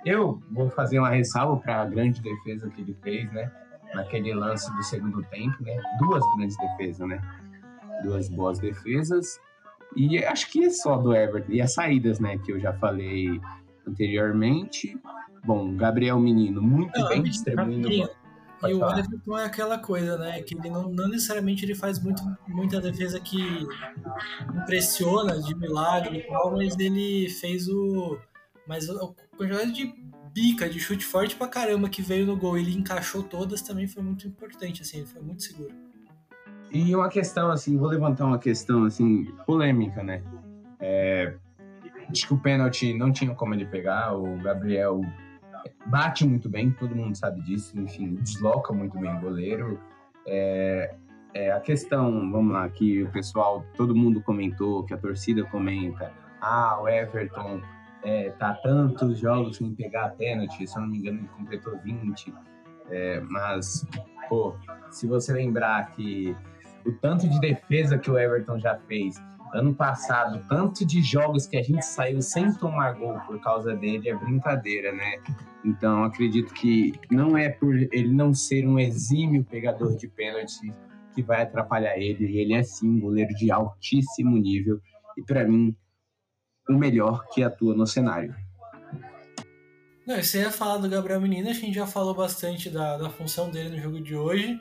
S2: eu vou fazer uma ressalva para a grande defesa que ele fez, né? Naquele lance do segundo tempo, né? Duas grandes defesas, né? Duas boas defesas. E acho que é só do Everton. E as saídas, né? Que eu já falei anteriormente. Bom, Gabriel Menino, muito não, bem distribuindo.
S1: E o Everton é aquela coisa, né? Que ele não, não, necessariamente ele faz muito, muita defesa que impressiona de milagre e tal, mas ele fez o. Mas o quantidade de bica, de chute forte pra caramba que veio no gol, ele encaixou todas também foi muito importante, assim, ele foi muito seguro.
S2: E uma questão, assim, vou levantar uma questão, assim, polêmica, né? É, Acho que o pênalti não tinha como ele pegar. O Gabriel bate muito bem, todo mundo sabe disso. Enfim, desloca muito bem o goleiro. É, é, a questão, vamos lá, que o pessoal, todo mundo comentou, que a torcida comenta. ah, o Everton é, tá tantos jogos sem pegar a pênalti, se eu não me engano ele completou 20, é, mas, pô, se você lembrar que o tanto de defesa que o Everton já fez ano passado, tanto de jogos que a gente saiu sem tomar gol por causa dele, é brincadeira, né? Então, acredito que não é por ele não ser um exímio pegador de pênalti que vai atrapalhar ele. Ele é sim um goleiro de altíssimo nível e, para mim, o melhor que atua no cenário.
S1: Não, você ia falar do Gabriel Menino, a gente já falou bastante da, da função dele no jogo de hoje.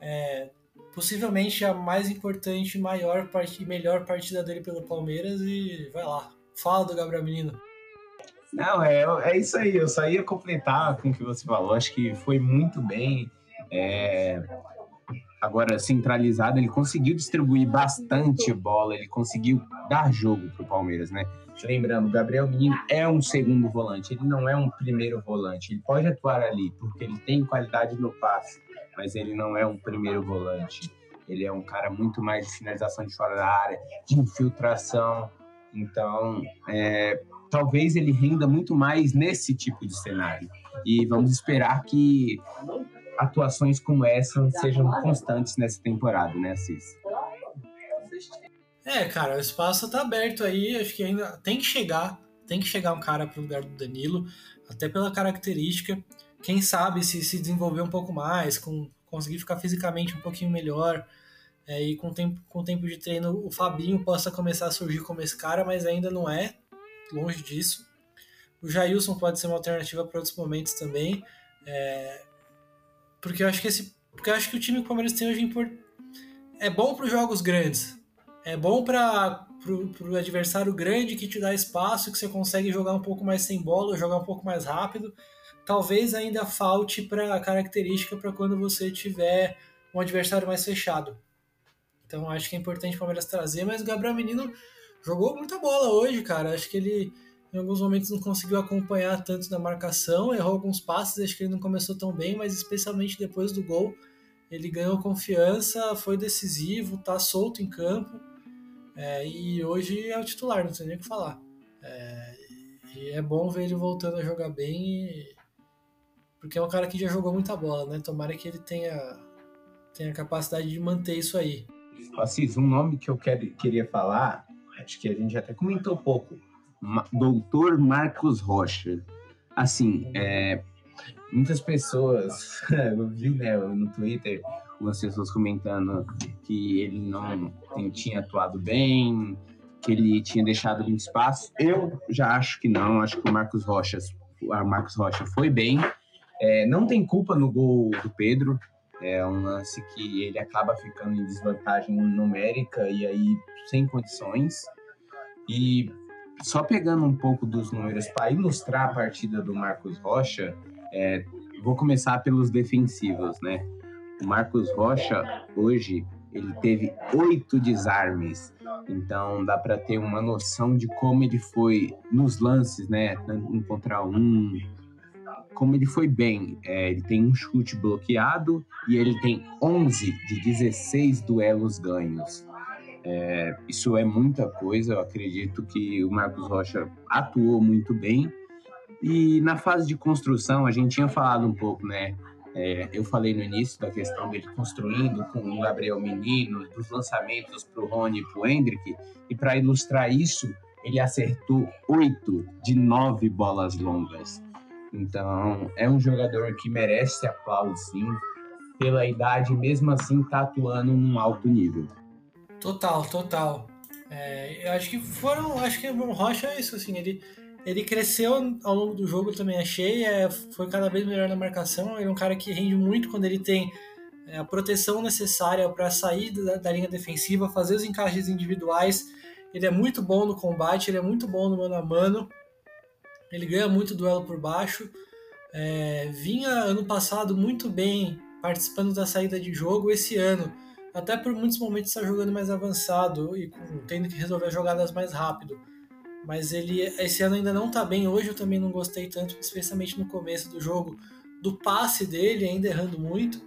S1: É, possivelmente a mais importante, maior e melhor partida dele pelo Palmeiras e vai lá, fala do Gabriel Menino.
S2: Não, é, é isso aí, eu só ia completar com o que você falou, acho que foi muito bem. É, agora centralizado, ele conseguiu distribuir bastante bola, ele conseguiu dar jogo para o Palmeiras, né? Lembrando, o Gabriel Menino é um segundo volante, ele não é um primeiro volante. Ele pode atuar ali, porque ele tem qualidade no passe, mas ele não é um primeiro volante. Ele é um cara muito mais de finalização de fora da área, de infiltração. Então, é, talvez ele renda muito mais nesse tipo de cenário. E vamos esperar que atuações como essa sejam constantes nessa temporada, né, Assis?
S1: É, cara, o espaço tá aberto aí, acho que ainda tem que chegar, tem que chegar um cara pro lugar do Danilo, até pela característica. Quem sabe se se desenvolver um pouco mais, com conseguir ficar fisicamente um pouquinho melhor, é, e com tempo, com tempo de treino o Fabinho possa começar a surgir como esse cara, mas ainda não é, longe disso. O Jailson pode ser uma alternativa para outros momentos também, é, porque eu acho que esse, porque eu acho que o time que o Palmeiras tem hoje é, é bom para os jogos grandes, é bom para o adversário grande que te dá espaço, que você consegue jogar um pouco mais sem bola, jogar um pouco mais rápido. Talvez ainda falte para característica para quando você tiver um adversário mais fechado. Então acho que é importante o Palmeiras trazer, mas o Gabriel Menino jogou muita bola hoje, cara. Acho que ele em alguns momentos não conseguiu acompanhar tanto na marcação, errou alguns passes, acho que ele não começou tão bem, mas especialmente depois do gol, ele ganhou confiança, foi decisivo, tá solto em campo. É, e hoje é o titular, não tem nem o que falar. É, e é bom ver ele voltando a jogar bem, porque é um cara que já jogou muita bola, né? Tomara que ele tenha, tenha capacidade de manter isso aí.
S2: Assis, um nome que eu quero, queria falar, acho que a gente até comentou pouco, Doutor Marcos Rocha. Assim, é, muitas pessoas, eu vi né, no Twitter, algumas pessoas comentando que ele não tinha atuado bem, que ele tinha deixado muito espaço. Eu já acho que não, acho que o Marcos Rocha, o Marcos Rocha foi bem. É, não tem culpa no gol do Pedro, é um lance que ele acaba ficando em desvantagem numérica e aí sem condições. E só pegando um pouco dos números para ilustrar a partida do Marcos Rocha, é, vou começar pelos defensivos, né? O Marcos Rocha, hoje, ele teve oito desarmes. Então dá para ter uma noção de como ele foi nos lances, né? Um contra um, como ele foi bem. É, ele tem um chute bloqueado e ele tem 11 de 16 duelos ganhos. É, isso é muita coisa. Eu acredito que o Marcos Rocha atuou muito bem. E na fase de construção, a gente tinha falado um pouco, né? É, eu falei no início da questão dele construindo com o Gabriel Menino, dos lançamentos para o Rony e para o Hendrick, e para ilustrar isso, ele acertou oito de nove bolas longas. Então, é um jogador que merece aplauso, sim, pela idade, mesmo assim, tá atuando num alto nível.
S1: Total, total. É, eu acho que foram, acho que o Rocha é isso, assim, ele ele cresceu ao longo do jogo, também achei. É, foi cada vez melhor na marcação. Ele é um cara que rende muito quando ele tem é, a proteção necessária para sair da, da, linha defensiva, fazer os encaixes individuais. Ele é muito bom no combate, ele é muito bom no mano a mano. Ele ganha muito duelo por baixo. É, vinha ano passado muito bem participando da saída de jogo. Esse ano, até por muitos momentos, está jogando mais avançado e tendo que resolver jogadas mais rápido mas ele esse ano ainda não está bem. Hoje eu também não gostei tanto, especialmente no começo do jogo, do passe dele, ainda errando muito.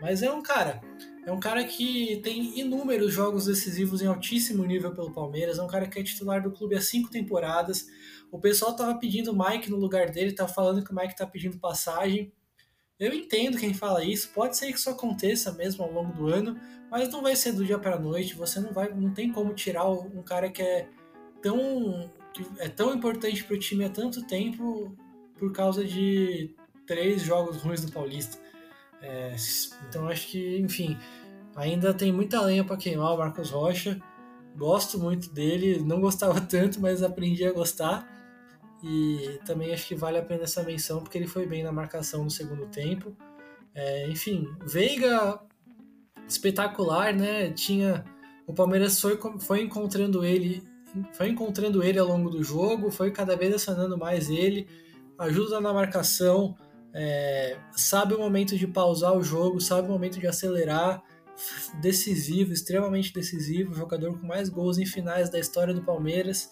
S1: Mas é um cara, é um cara que tem inúmeros jogos decisivos em altíssimo nível pelo Palmeiras, é um cara que é titular do clube há cinco temporadas. O pessoal tava pedindo o Mike no lugar dele, tá falando que o Mike tá pedindo passagem. Eu entendo quem fala isso, pode ser que isso aconteça mesmo ao longo do ano, mas não vai ser do dia para a noite. Você não vai, não tem como tirar um cara que é tão que é tão importante para o time há tanto tempo por causa de três jogos ruins do Paulista. É, então acho que, enfim, ainda tem muita lenha para queimar o Marcos Rocha. Gosto muito dele, não gostava tanto, mas aprendi a gostar. E também acho que vale a pena essa menção, porque ele foi bem na marcação no segundo tempo. É, enfim, Veiga espetacular, né? Tinha o Palmeiras foi, foi encontrando ele, foi encontrando ele ao longo do jogo, foi cada vez acionando mais ele, ajuda na marcação, é, sabe o momento de pausar o jogo, sabe o momento de acelerar, decisivo, extremamente decisivo, jogador com mais gols em finais da história do Palmeiras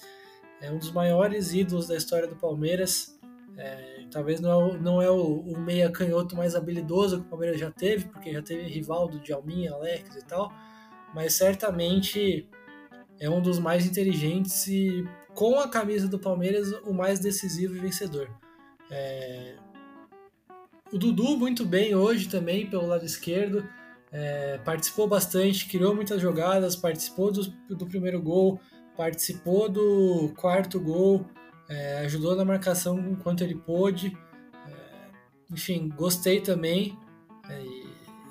S1: é um dos maiores ídolos da história do Palmeiras. É, talvez não é, o, não é o, o, meia canhoto mais habilidoso que o Palmeiras já teve, porque já teve Rivaldo, Djalminha, Alex e tal, mas certamente é um dos mais inteligentes e, com a camisa do Palmeiras, o mais decisivo e vencedor. É... O Dudu, muito bem hoje também, pelo lado esquerdo, é, participou bastante, criou muitas jogadas, participou do, do primeiro gol, participou do quarto gol, é, ajudou na marcação enquanto ele pôde. É, enfim, gostei também. É,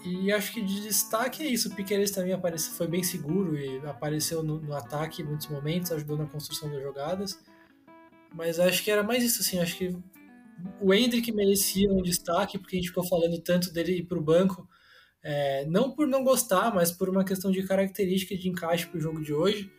S1: e, e, acho que de destaque é isso. O Piqueires também apareceu, foi bem seguro e apareceu no, no, ataque em muitos momentos, ajudou na construção das jogadas. Mas acho que era mais isso, assim. Acho que o Hendrick merecia um destaque, porque a gente ficou falando tanto dele ir para o banco. É, não por não gostar, mas por uma questão de característica de encaixe para o jogo de hoje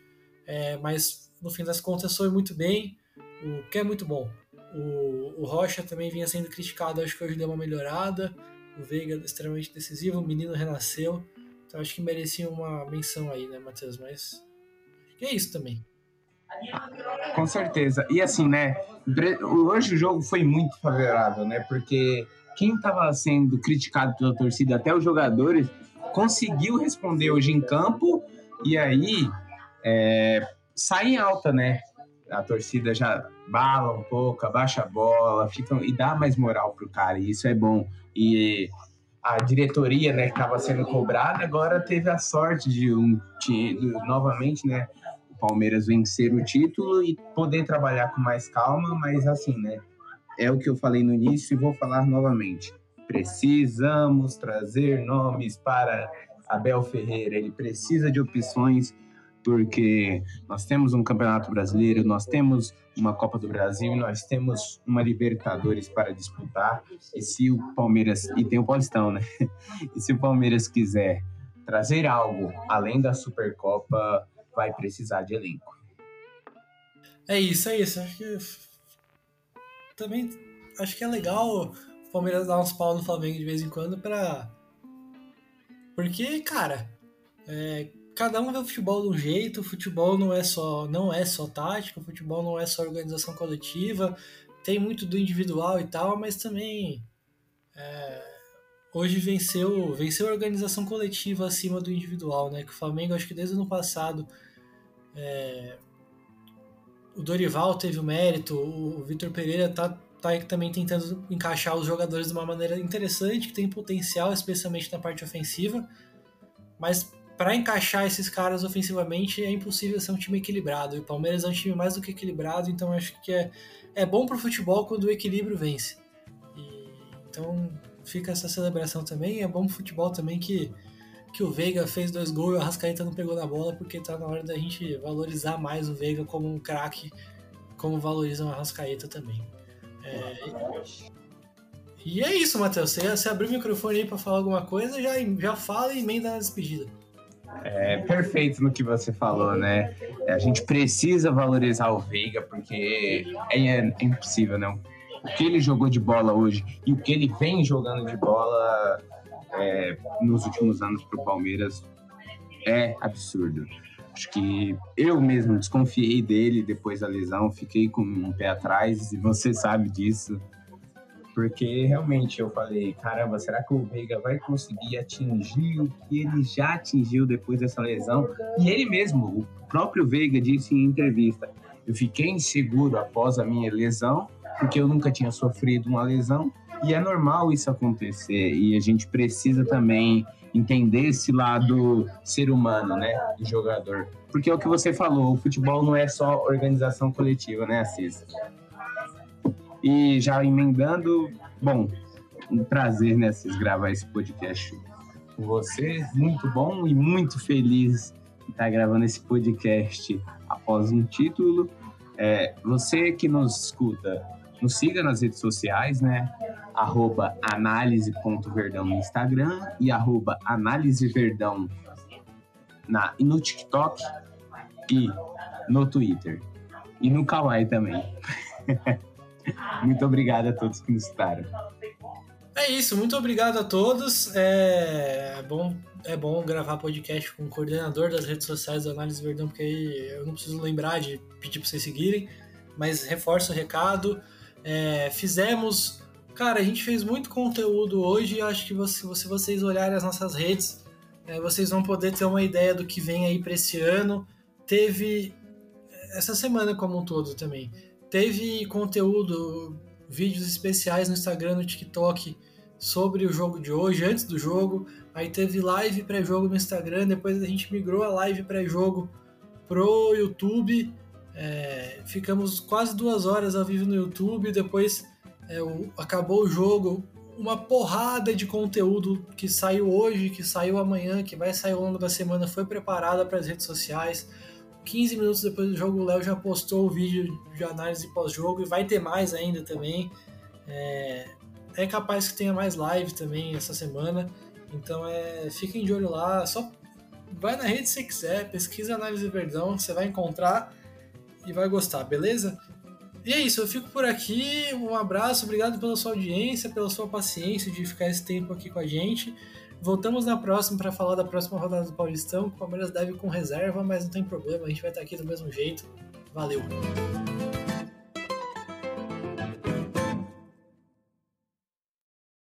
S1: é, mas no fim das contas foi muito bem, o que é muito bom. O, o Rocha também vinha sendo criticado, acho que hoje deu uma melhorada. O Veiga extremamente decisivo, o menino renasceu. Então acho que merecia uma menção aí, né, Matheus? Mas é isso também.
S2: Com certeza. E assim, né? Hoje o jogo foi muito favorável, né? Porque quem estava sendo criticado pela torcida, até os jogadores, conseguiu responder hoje em campo. E aí é, sai em alta, né? A torcida já bala um pouco, abaixa a bola, fica, e dá mais moral pro cara, e isso é bom. E a diretoria, né, que estava sendo cobrada, agora teve a sorte de um novamente, né, Palmeiras vencer o título e poder trabalhar com mais calma, mas assim, né, é o que eu falei no início e vou falar novamente. Precisamos trazer nomes para Abel Ferreira, ele precisa de opções porque nós temos um Campeonato Brasileiro, nós temos uma Copa do Brasil, nós temos uma Libertadores para disputar. E se o Palmeiras e tem o Paulistão, né? E se o Palmeiras quiser trazer algo além da Supercopa, vai precisar de elenco.
S1: É isso, é isso. Acho que também acho que é legal o Palmeiras dar uns pau no Flamengo de vez em quando para porque, cara, é, cada um vê o futebol de um jeito, o futebol não é só não é só tática, o futebol não é só organização coletiva, tem muito do individual e tal, mas também é, hoje venceu venceu a organização coletiva acima do individual, né? Que o Flamengo acho que desde o ano passado é, o Dorival teve o mérito, o Vitor Pereira tá, tá também tentando encaixar os jogadores de uma maneira interessante, que tem potencial, especialmente na parte ofensiva, mas para encaixar esses caras ofensivamente é impossível ser um time equilibrado. E o Palmeiras é um time mais do que equilibrado, então acho que é, é bom para o futebol quando o equilíbrio vence. E, então fica essa celebração também. É bom pro futebol também que, que o Veiga fez dois gols e o Arrascaeta não pegou na bola, porque tá na hora da gente valorizar mais o Veiga como um craque, como valorizam o Arrascaeta também. É, e é isso, Matheus. Você, abriu o microfone aí para falar alguma coisa, já, já fala e emenda na despedida.
S2: É perfeito no que você falou, né? A gente precisa valorizar o Veiga, porque é, é impossível, não. O que ele jogou de bola hoje e o que ele vem jogando de bola é, nos últimos anos para o Palmeiras é absurdo. Acho que eu mesmo desconfiei dele depois da lesão, fiquei com um pé atrás, e você sabe disso. Porque realmente eu falei, caramba, será que o Veiga vai conseguir atingir o que ele já atingiu depois dessa lesão? E ele mesmo, o próprio Veiga disse em entrevista, eu fiquei inseguro após a minha lesão, porque eu nunca tinha sofrido uma lesão, e é normal isso acontecer, e a gente precisa também entender esse lado ser humano, né, do jogador. Porque é o que você falou, o futebol não é só organização coletiva, né, Assis? E já emendando, bom, um prazer, né, Assis, gravar esse podcast com você. Muito bom e muito feliz de estar gravando esse podcast após um título. É, você que nos escuta, nos siga nas redes sociais, né? Arroba análise.verdão no Instagram e arroba análiseverdão na, no TikTok e no Twitter. E no Kawaii também. muito obrigado a todos que nos escutaram.
S1: É isso, muito obrigado a todos. É bom, é bom gravar podcast com o coordenador das redes sociais do Análise Verdão, porque aí eu não preciso lembrar de pedir para vocês seguirem, mas reforço o recado. É, fizemos Cara, a gente fez muito conteúdo hoje acho que você, se vocês olharem as nossas redes, é, vocês vão poder ter uma ideia do que vem aí para esse ano. Teve essa semana como um todo também. Teve conteúdo, vídeos especiais no Instagram, no TikTok sobre o jogo de hoje, antes do jogo. Aí teve live pré-jogo no Instagram, depois a gente migrou a live pré-jogo pro YouTube. É, ficamos quase duas horas ao vivo no YouTube, depois é, o, acabou o jogo, uma porrada de conteúdo que saiu hoje, que saiu amanhã, que vai sair ao longo da semana, foi preparada para as redes sociais. 15 minutos depois do jogo, o Léo já postou o vídeo de análise pós-jogo e vai ter mais ainda também. É, é, capaz que tenha mais live também essa semana. Então é, fiquem de olho lá. Só vai na rede se quiser, pesquisa análise verdão, você vai encontrar e vai gostar, beleza? E é isso, eu fico por aqui. Um abraço, obrigado pela sua audiência, pela sua paciência de ficar esse tempo aqui com a gente. Voltamos na próxima para falar da próxima rodada do Paulistão. O Palmeiras deve com reserva, mas não tem problema, a gente vai estar aqui do mesmo jeito. Valeu!